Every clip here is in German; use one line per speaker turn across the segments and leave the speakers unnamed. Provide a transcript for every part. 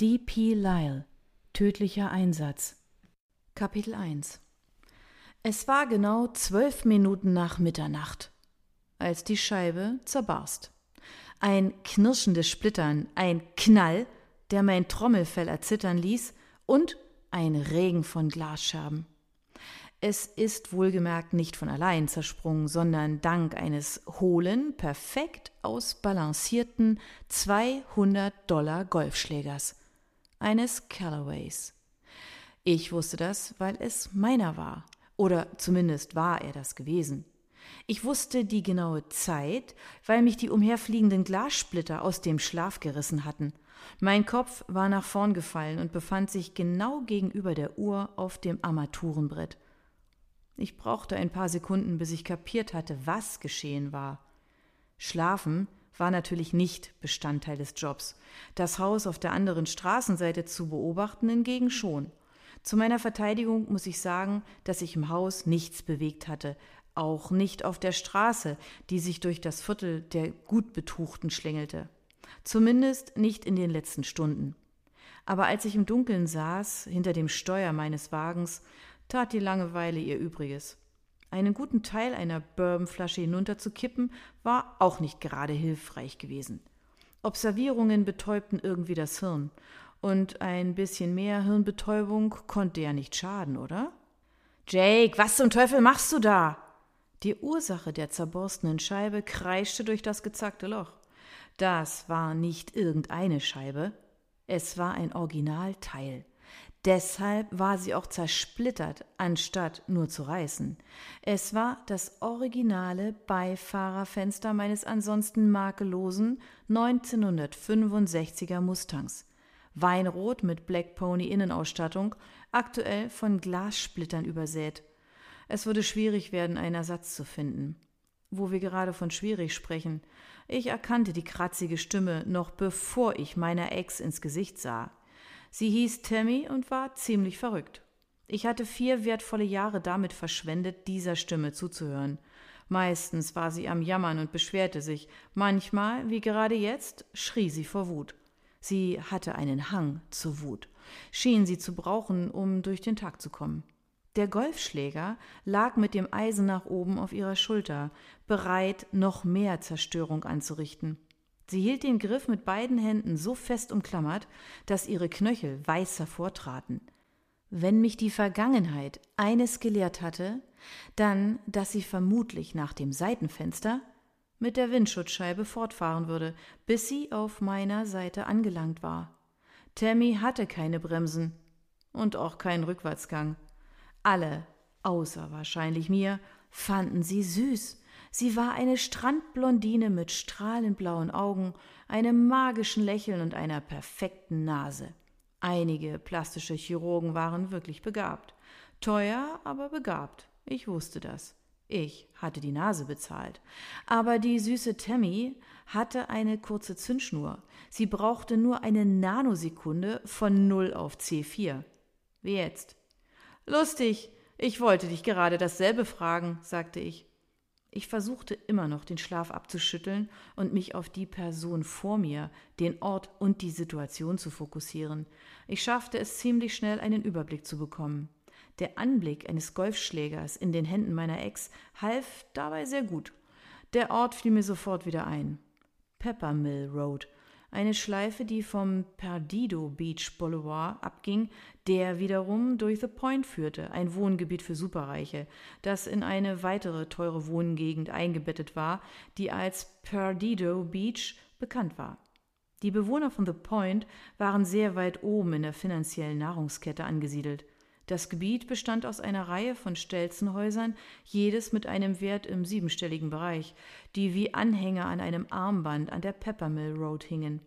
D.P. Lyle Tödlicher Einsatz Kapitel 1 Es war genau zwölf Minuten nach Mitternacht, als die Scheibe zerbarst. Ein knirschendes Splittern, ein Knall, der mein Trommelfell erzittern ließ, und ein Regen von Glasscherben. Es ist wohlgemerkt nicht von allein zersprungen, sondern dank eines hohlen, perfekt ausbalancierten 200 Dollar Golfschlägers, eines Callaways. Ich wusste das, weil es meiner war, oder zumindest war er das gewesen. Ich wusste die genaue Zeit, weil mich die umherfliegenden Glassplitter aus dem Schlaf gerissen hatten. Mein Kopf war nach vorn gefallen und befand sich genau gegenüber der Uhr auf dem Armaturenbrett. Ich brauchte ein paar Sekunden, bis ich kapiert hatte, was geschehen war. Schlafen war natürlich nicht Bestandteil des Jobs. Das Haus auf der anderen Straßenseite zu beobachten hingegen schon. Zu meiner Verteidigung muss ich sagen, dass sich im Haus nichts bewegt hatte, auch nicht auf der Straße, die sich durch das Viertel der Gutbetuchten schlängelte. Zumindest nicht in den letzten Stunden. Aber als ich im Dunkeln saß, hinter dem Steuer meines Wagens, tat die Langeweile ihr Übriges. Einen guten Teil einer Bourbonflasche hinunterzukippen, war auch nicht gerade hilfreich gewesen. Observierungen betäubten irgendwie das Hirn. Und ein bisschen mehr Hirnbetäubung konnte ja nicht schaden, oder? Jake, was zum Teufel machst du da? Die Ursache der zerborstenen Scheibe kreischte durch das gezackte Loch. Das war nicht irgendeine Scheibe, es war ein Originalteil. Deshalb war sie auch zersplittert, anstatt nur zu reißen. Es war das originale Beifahrerfenster meines ansonsten makellosen 1965er Mustangs. Weinrot mit Black Pony Innenausstattung, aktuell von Glassplittern übersät. Es würde schwierig werden, einen Ersatz zu finden. Wo wir gerade von schwierig sprechen. Ich erkannte die kratzige Stimme noch bevor ich meiner Ex ins Gesicht sah. Sie hieß Tammy und war ziemlich verrückt. Ich hatte vier wertvolle Jahre damit verschwendet, dieser Stimme zuzuhören. Meistens war sie am Jammern und beschwerte sich, manchmal, wie gerade jetzt, schrie sie vor Wut. Sie hatte einen Hang zur Wut, schien sie zu brauchen, um durch den Tag zu kommen. Der Golfschläger lag mit dem Eisen nach oben auf ihrer Schulter, bereit, noch mehr Zerstörung anzurichten. Sie hielt den Griff mit beiden Händen so fest umklammert, dass ihre Knöchel weiß hervortraten. Wenn mich die Vergangenheit eines gelehrt hatte, dann, dass sie vermutlich nach dem Seitenfenster mit der Windschutzscheibe fortfahren würde, bis sie auf meiner Seite angelangt war. Tammy hatte keine Bremsen und auch keinen Rückwärtsgang. Alle, außer wahrscheinlich mir, fanden sie süß. Sie war eine Strandblondine mit strahlend blauen Augen, einem magischen Lächeln und einer perfekten Nase. Einige plastische Chirurgen waren wirklich begabt. Teuer, aber begabt. Ich wusste das. Ich hatte die Nase bezahlt. Aber die süße Tammy hatte eine kurze Zündschnur. Sie brauchte nur eine Nanosekunde von 0 auf C4. Wie jetzt. Lustig. Ich wollte dich gerade dasselbe fragen, sagte ich. Ich versuchte immer noch den Schlaf abzuschütteln und mich auf die Person vor mir, den Ort und die Situation zu fokussieren. Ich schaffte es ziemlich schnell, einen Überblick zu bekommen. Der Anblick eines Golfschlägers in den Händen meiner Ex half dabei sehr gut. Der Ort fiel mir sofort wieder ein. Peppermill Road, eine Schleife, die vom Perdido Beach Boulevard abging, der wiederum durch The Point führte, ein Wohngebiet für Superreiche, das in eine weitere teure Wohngegend eingebettet war, die als Perdido Beach bekannt war. Die Bewohner von The Point waren sehr weit oben in der finanziellen Nahrungskette angesiedelt. Das Gebiet bestand aus einer Reihe von Stelzenhäusern, jedes mit einem Wert im siebenstelligen Bereich, die wie Anhänger an einem Armband an der Peppermill Road hingen.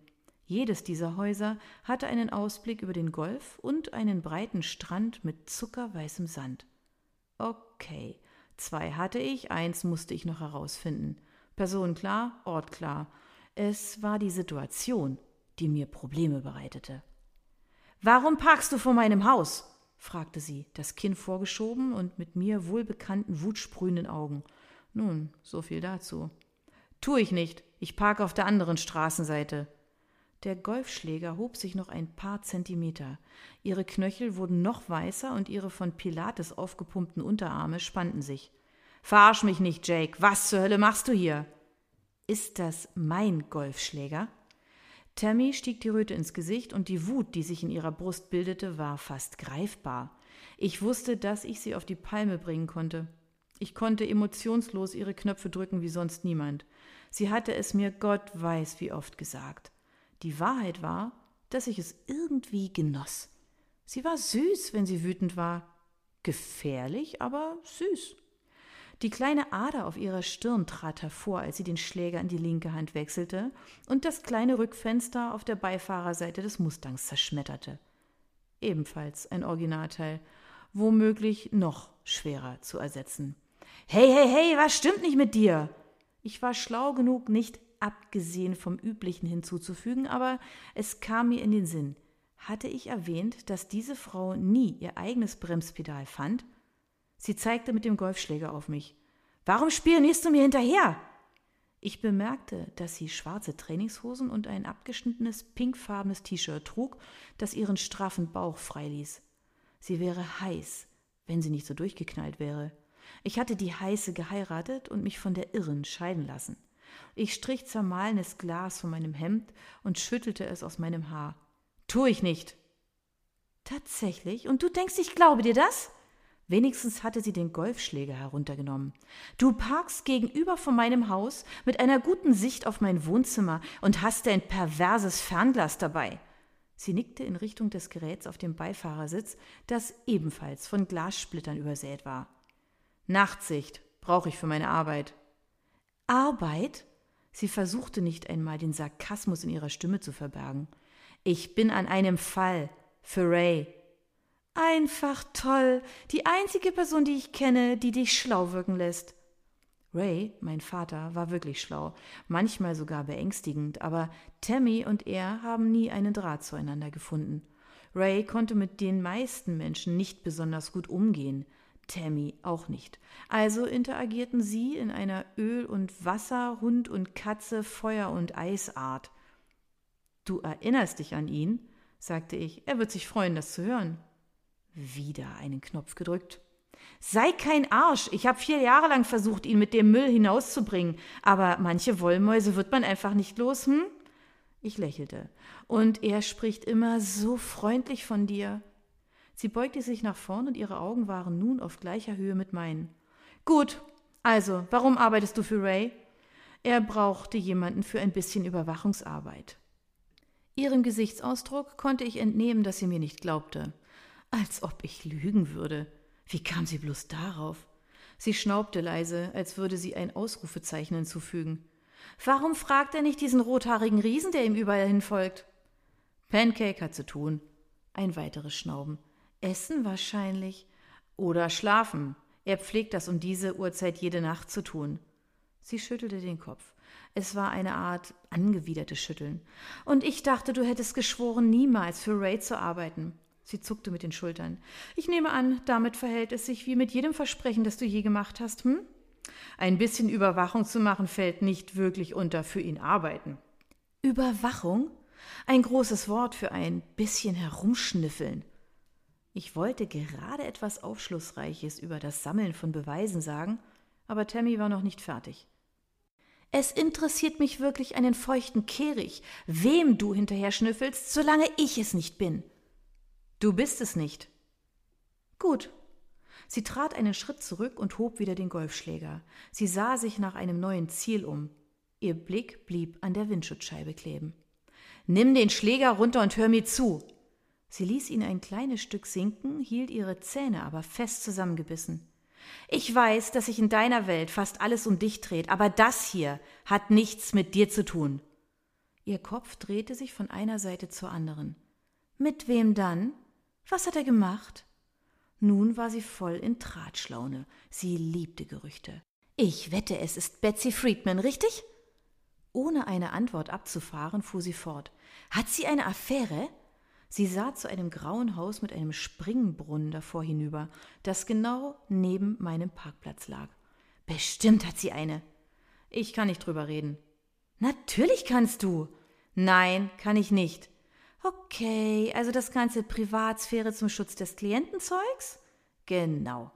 Jedes dieser Häuser hatte einen Ausblick über den Golf und einen breiten Strand mit zuckerweißem Sand. Okay, zwei hatte ich, eins musste ich noch herausfinden. Person klar, Ort klar. Es war die Situation, die mir Probleme bereitete. Warum parkst du vor meinem Haus? Fragte sie, das Kinn vorgeschoben und mit mir wohlbekannten wutsprühenden Augen. Nun, so viel dazu. Tu ich nicht. Ich parke auf der anderen Straßenseite. Der Golfschläger hob sich noch ein paar Zentimeter. Ihre Knöchel wurden noch weißer und ihre von Pilates aufgepumpten Unterarme spannten sich. Verarsch mich nicht, Jake. Was zur Hölle machst du hier? Ist das mein Golfschläger? Tammy stieg die Röte ins Gesicht und die Wut, die sich in ihrer Brust bildete, war fast greifbar. Ich wusste, dass ich sie auf die Palme bringen konnte. Ich konnte emotionslos ihre Knöpfe drücken wie sonst niemand. Sie hatte es mir Gott weiß wie oft gesagt. Die Wahrheit war, dass ich es irgendwie genoss. Sie war süß, wenn sie wütend war. Gefährlich, aber süß. Die kleine Ader auf ihrer Stirn trat hervor, als sie den Schläger in die linke Hand wechselte und das kleine Rückfenster auf der Beifahrerseite des Mustangs zerschmetterte. Ebenfalls ein Originalteil, womöglich noch schwerer zu ersetzen. Hey, hey, hey, was stimmt nicht mit dir? Ich war schlau genug, nicht abgesehen vom Üblichen hinzuzufügen, aber es kam mir in den Sinn. Hatte ich erwähnt, dass diese Frau nie ihr eigenes Bremspedal fand? Sie zeigte mit dem Golfschläger auf mich. Warum spionierst du mir hinterher? Ich bemerkte, dass sie schwarze Trainingshosen und ein abgeschnittenes pinkfarbenes T-Shirt trug, das ihren straffen Bauch freiließ. Sie wäre heiß, wenn sie nicht so durchgeknallt wäre. Ich hatte die Heiße geheiratet und mich von der Irren scheiden lassen. Ich strich zermahlenes Glas von meinem Hemd und schüttelte es aus meinem Haar. Tu ich nicht. Tatsächlich? Und du denkst, ich glaube dir das? Wenigstens hatte sie den Golfschläger heruntergenommen. Du parkst gegenüber von meinem Haus mit einer guten Sicht auf mein Wohnzimmer und hast dein perverses Fernglas dabei. Sie nickte in Richtung des Geräts auf dem Beifahrersitz, das ebenfalls von Glassplittern übersät war. Nachtsicht brauche ich für meine Arbeit. Arbeit? Sie versuchte nicht einmal den Sarkasmus in ihrer Stimme zu verbergen. Ich bin an einem Fall für Ray. Einfach toll. Die einzige Person, die ich kenne, die dich schlau wirken lässt. Ray, mein Vater, war wirklich schlau, manchmal sogar beängstigend, aber Tammy und er haben nie einen Draht zueinander gefunden. Ray konnte mit den meisten Menschen nicht besonders gut umgehen. Tammy auch nicht. Also interagierten sie in einer Öl und Wasser, Hund und Katze, Feuer und Eisart. Du erinnerst dich an ihn? sagte ich. Er wird sich freuen, das zu hören. Wieder einen Knopf gedrückt. Sei kein Arsch. Ich habe vier Jahre lang versucht, ihn mit dem Müll hinauszubringen. Aber manche Wollmäuse wird man einfach nicht los, hm? Ich lächelte. Und er spricht immer so freundlich von dir. Sie beugte sich nach vorn und ihre Augen waren nun auf gleicher Höhe mit meinen. Gut, also, warum arbeitest du für Ray? Er brauchte jemanden für ein bisschen Überwachungsarbeit. Ihrem Gesichtsausdruck konnte ich entnehmen, dass sie mir nicht glaubte. Als ob ich lügen würde. Wie kam sie bloß darauf? Sie schnaubte leise, als würde sie ein Ausrufezeichen hinzufügen. Warum fragt er nicht diesen rothaarigen Riesen, der ihm überall hinfolgt? Pancake hat zu tun. Ein weiteres Schnauben. Essen wahrscheinlich. Oder schlafen. Er pflegt das um diese Uhrzeit jede Nacht zu tun. Sie schüttelte den Kopf. Es war eine Art angewidertes Schütteln. Und ich dachte, du hättest geschworen, niemals für Ray zu arbeiten. Sie zuckte mit den Schultern. Ich nehme an, damit verhält es sich wie mit jedem Versprechen, das du je gemacht hast, hm? Ein bisschen Überwachung zu machen fällt nicht wirklich unter für ihn arbeiten. Überwachung? Ein großes Wort für ein bisschen herumschnüffeln. Ich wollte gerade etwas Aufschlussreiches über das Sammeln von Beweisen sagen, aber Tammy war noch nicht fertig. Es interessiert mich wirklich einen feuchten Kehricht, wem du hinterher schnüffelst, solange ich es nicht bin. Du bist es nicht. Gut. Sie trat einen Schritt zurück und hob wieder den Golfschläger. Sie sah sich nach einem neuen Ziel um. Ihr Blick blieb an der Windschutzscheibe kleben. Nimm den Schläger runter und hör mir zu. Sie ließ ihn ein kleines Stück sinken, hielt ihre Zähne aber fest zusammengebissen. Ich weiß, dass sich in deiner Welt fast alles um dich dreht, aber das hier hat nichts mit dir zu tun. Ihr Kopf drehte sich von einer Seite zur anderen. Mit wem dann? Was hat er gemacht? Nun war sie voll in Tratschlaune. Sie liebte Gerüchte. Ich wette, es ist Betsy Friedman, richtig? Ohne eine Antwort abzufahren, fuhr sie fort. Hat sie eine Affäre? Sie sah zu einem grauen Haus mit einem Springbrunnen davor hinüber, das genau neben meinem Parkplatz lag. Bestimmt hat sie eine. Ich kann nicht drüber reden. Natürlich kannst du. Nein, kann ich nicht. Okay, also das ganze Privatsphäre zum Schutz des Klientenzeugs? Genau.